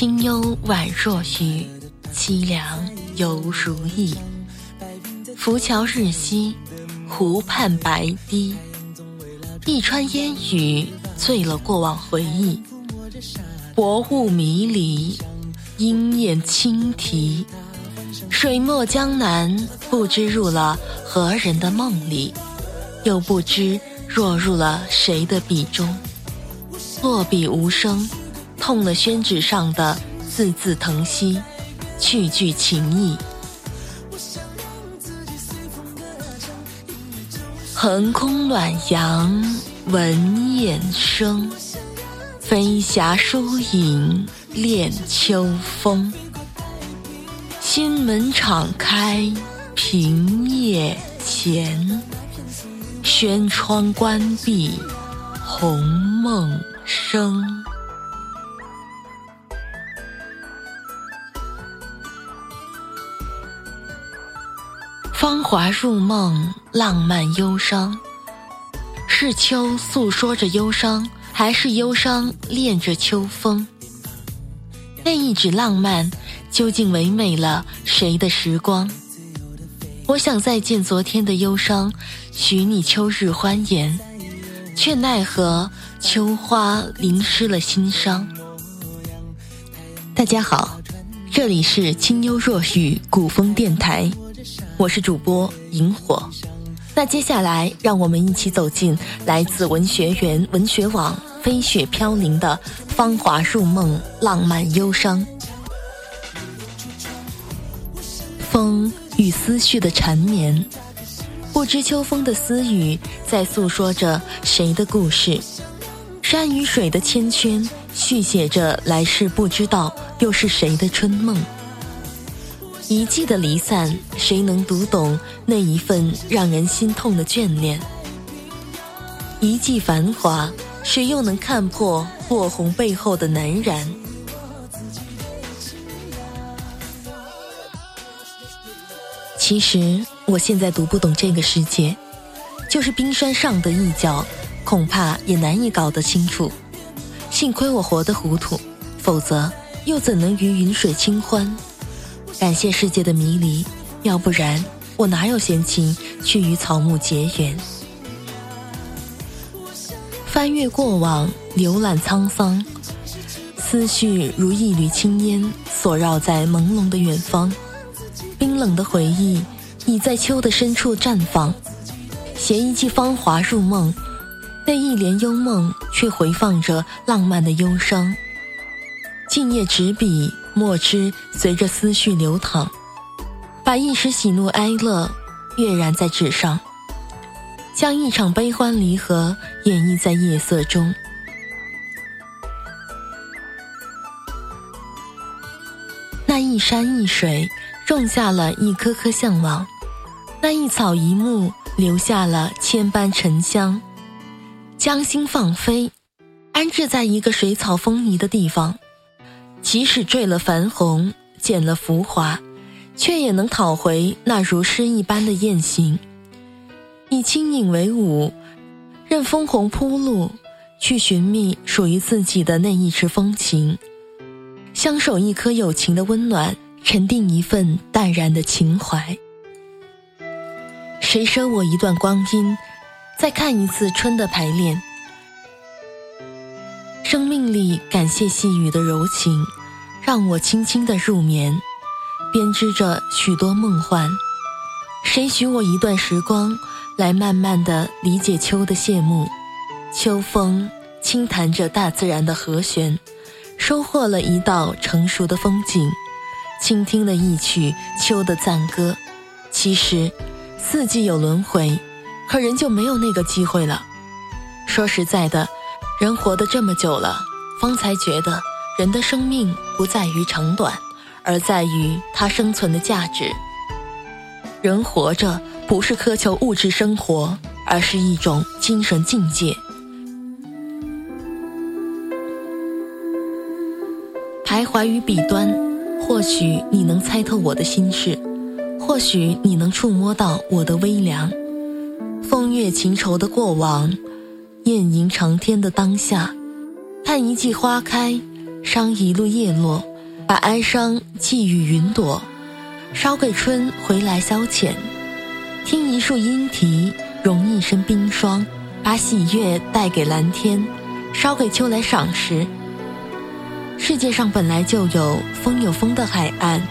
清幽宛若雨，凄凉犹如意。浮桥日夕，湖畔白堤。一川烟雨，醉了过往回忆。薄雾迷离，莺燕轻啼。水墨江南，不知入了何人的梦里，又不知落入了谁的笔中。落笔无声，痛了宣纸上的字字疼惜，句句情意。横空暖阳，闻雁声，飞霞疏影，恋秋风。心门敞开，平夜前，轩窗关闭，红梦生。芳华入梦，浪漫忧伤。是秋诉说着忧伤，还是忧伤恋着秋风？那一纸浪漫，究竟唯美了谁的时光？我想再见昨天的忧伤，许你秋日欢颜，却奈何秋花淋湿了心伤。大家好，这里是清幽若雨古风电台。我是主播萤火，那接下来让我们一起走进来自文学园文学网飞雪飘零的芳华入梦，浪漫忧伤，风与思绪的缠绵，不知秋风的私语在诉说着谁的故事，山与水的牵圈续写着来世不知道又是谁的春梦。一季的离散，谁能读懂那一份让人心痛的眷恋？一季繁华，谁又能看破落红背后的难燃？其实，我现在读不懂这个世界，就是冰山上的一角，恐怕也难以搞得清楚。幸亏我活得糊涂，否则又怎能与云水清欢？感谢世界的迷离，要不然我哪有闲情去与草木结缘？翻阅过往，浏览沧桑，思绪如一缕青烟，锁绕在朦胧的远方。冰冷的回忆已在秋的深处绽放，携一季芳华入梦，那一帘幽梦却回放着浪漫的忧伤。静夜执笔。墨汁随着思绪流淌，把一时喜怒哀乐跃然在纸上，将一场悲欢离合演绎在夜色中。那一山一水种下了一颗颗向往，那一草一木留下了千般沉香。将心放飞，安置在一个水草丰迤的地方。即使坠了繁红，减了浮华，却也能讨回那如诗一般的艳行。以轻盈为舞，任枫红铺路，去寻觅属于自己的那一池风情，相守一颗友情的温暖，沉淀一份淡然的情怀。谁舍我一段光阴，再看一次春的排练。生命里感谢细雨的柔情，让我轻轻的入眠，编织着许多梦幻。谁许我一段时光，来慢慢的理解秋的谢幕？秋风轻弹着大自然的和弦，收获了一道成熟的风景，倾听了一曲秋的赞歌。其实，四季有轮回，可人就没有那个机会了。说实在的。人活得这么久了，方才觉得人的生命不在于长短，而在于他生存的价值。人活着不是苛求物质生活，而是一种精神境界。徘徊于笔端，或许你能猜透我的心事，或许你能触摸到我的微凉。风月情愁的过往。艳迎长天的当下，看一季花开，赏一路叶落，把哀伤寄予云朵，捎给春回来消遣。听一树莺啼，融一身冰霜，把喜悦带给蓝天，捎给秋来赏识。世界上本来就有风有风的海岸，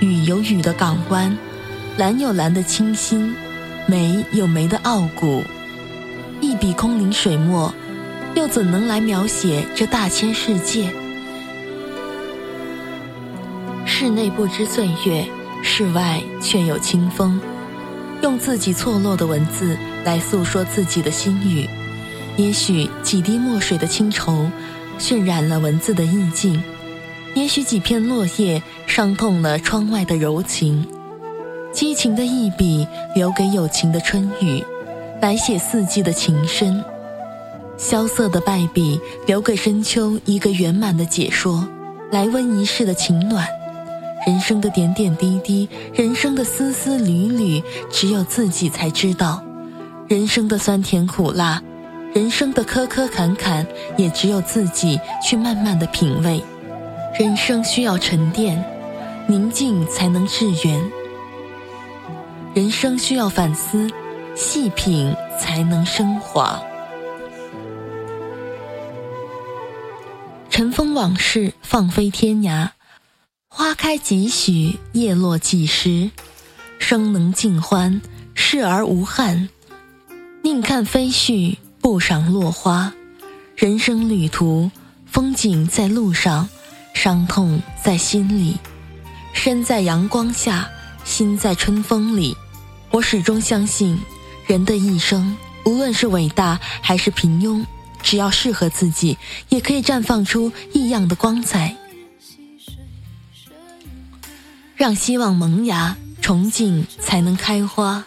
雨有雨的港湾，蓝有蓝的清新，梅有梅的傲骨。笔空灵水墨，又怎能来描写这大千世界？室内不知岁月，室外却有清风。用自己错落的文字来诉说自己的心语，也许几滴墨水的清愁。渲染了文字的意境，也许几片落叶伤痛了窗外的柔情，激情的一笔留给有情的春雨，来写四季的情深；萧瑟的败笔留给深秋一个圆满的解说，来温一世的情暖。人生的点点滴滴，人生的丝丝缕缕，只有自己才知道；人生的酸甜苦辣。人生的磕磕坎坎，也只有自己去慢慢的品味。人生需要沉淀，宁静才能致远；人生需要反思，细品才能升华。尘封往事，放飞天涯。花开几许，叶落几时？生能尽欢，逝而无憾。宁看飞絮。不赏落花，人生旅途，风景在路上，伤痛在心里。身在阳光下，心在春风里。我始终相信，人的一生，无论是伟大还是平庸，只要适合自己，也可以绽放出异样的光彩。让希望萌芽，憧憬才能开花，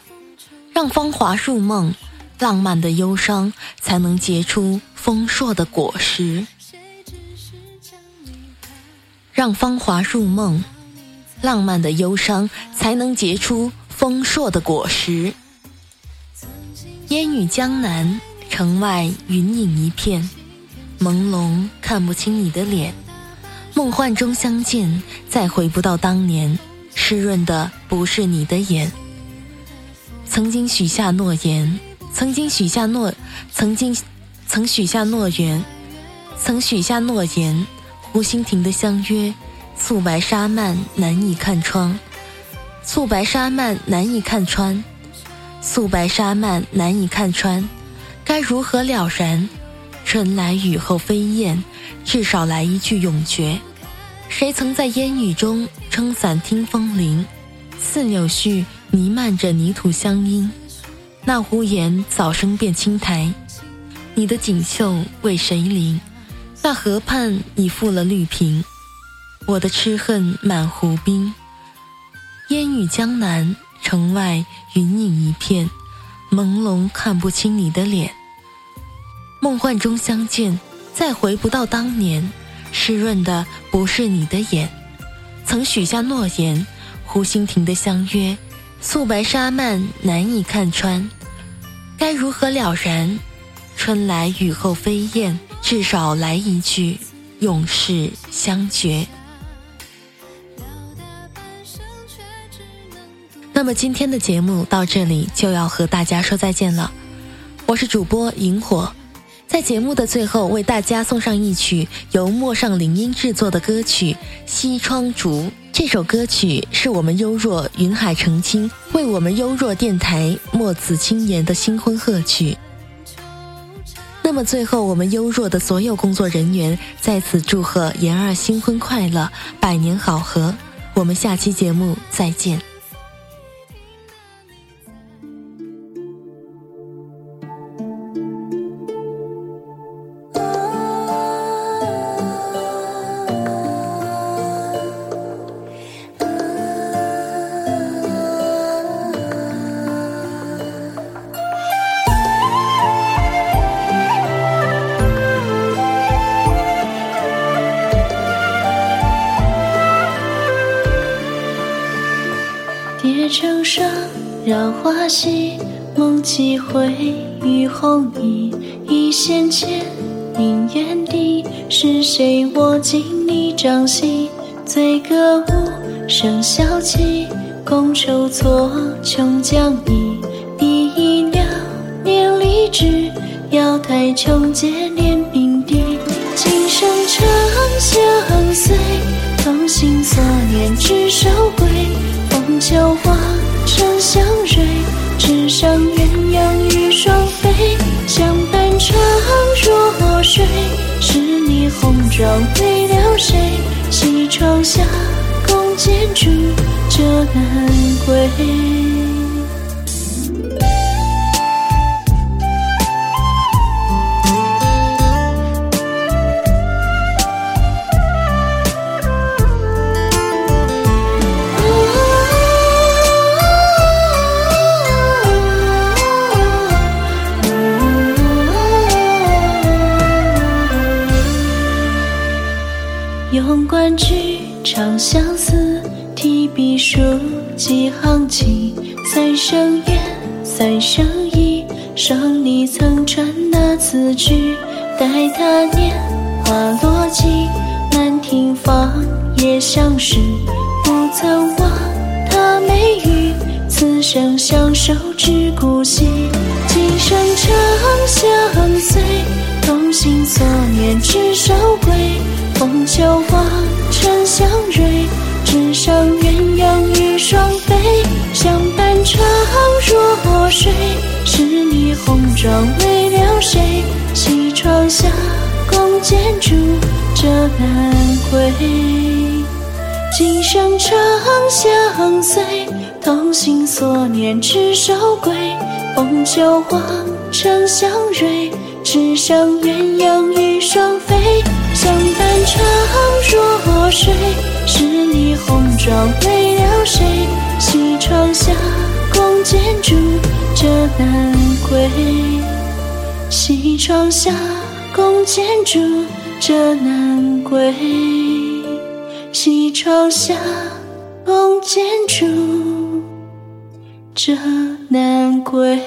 让芳华入梦。浪漫的忧伤才能结出丰硕的果实，让芳华入梦；浪漫的忧伤才能结出丰硕的果实。烟雨江南，城外云影一片，朦胧看不清你的脸。梦幻中相见，再回不到当年。湿润的不是你的眼，曾经许下诺言。曾经许下诺，曾经曾许下诺言，曾许下诺言。湖心亭的相约，素白纱幔难以看穿，素白纱幔难以看穿，素白纱幔难以看穿。该如何了然？春来雨后飞燕，至少来一句永诀。谁曾在烟雨中撑伞听风铃？似柳絮弥漫着泥土香音。那屋檐早生变青苔，你的锦绣为谁淋？那河畔已覆了绿萍，我的痴恨满湖滨。烟雨江南，城外云影一片，朦胧看不清你的脸。梦幻中相见，再回不到当年。湿润的不是你的眼，曾许下诺言，湖心亭的相约。素白纱幔难以看穿，该如何了然？春来雨后飞燕，至少来一句永世相绝。那么今天的节目到这里就要和大家说再见了，我是主播萤火，在节目的最后为大家送上一曲由陌上铃音制作的歌曲《西窗烛》。这首歌曲是我们优若云海澄清为我们优若电台墨子青言的新婚贺曲。那么最后，我们优若的所有工作人员在此祝贺妍儿新婚快乐，百年好合。我们下期节目再见。绕花溪，梦几回，雨后衣，一线牵，姻缘地，是谁握紧你掌心？醉歌舞，笙箫起，觥筹错，琼浆溢。第一鸟，念离枝，瑶台琼阶念并蒂。今生长相随，同心所念执手归。凤求凰，相蕊，纸上鸳鸯与双飞。相伴长若水，是你红妆为了谁？西窗下，共剪烛，折南归。三生缘，三生意，上你曾传那词句。待他年华落尽，满庭芳叶相识。不曾忘他眉宇，此生相守至古稀。今生长相随，同心所念执手归。风求凰，红妆为了谁？西窗下，共剪烛，折南归。今生长相随，同心所念执手归。凤求凰，城相蕊，纸上鸳鸯与双飞。相伴长若水，是你红妆为了谁？西窗下，建筑这难归，西窗下共建筑这难归，西窗下共建筑这难归。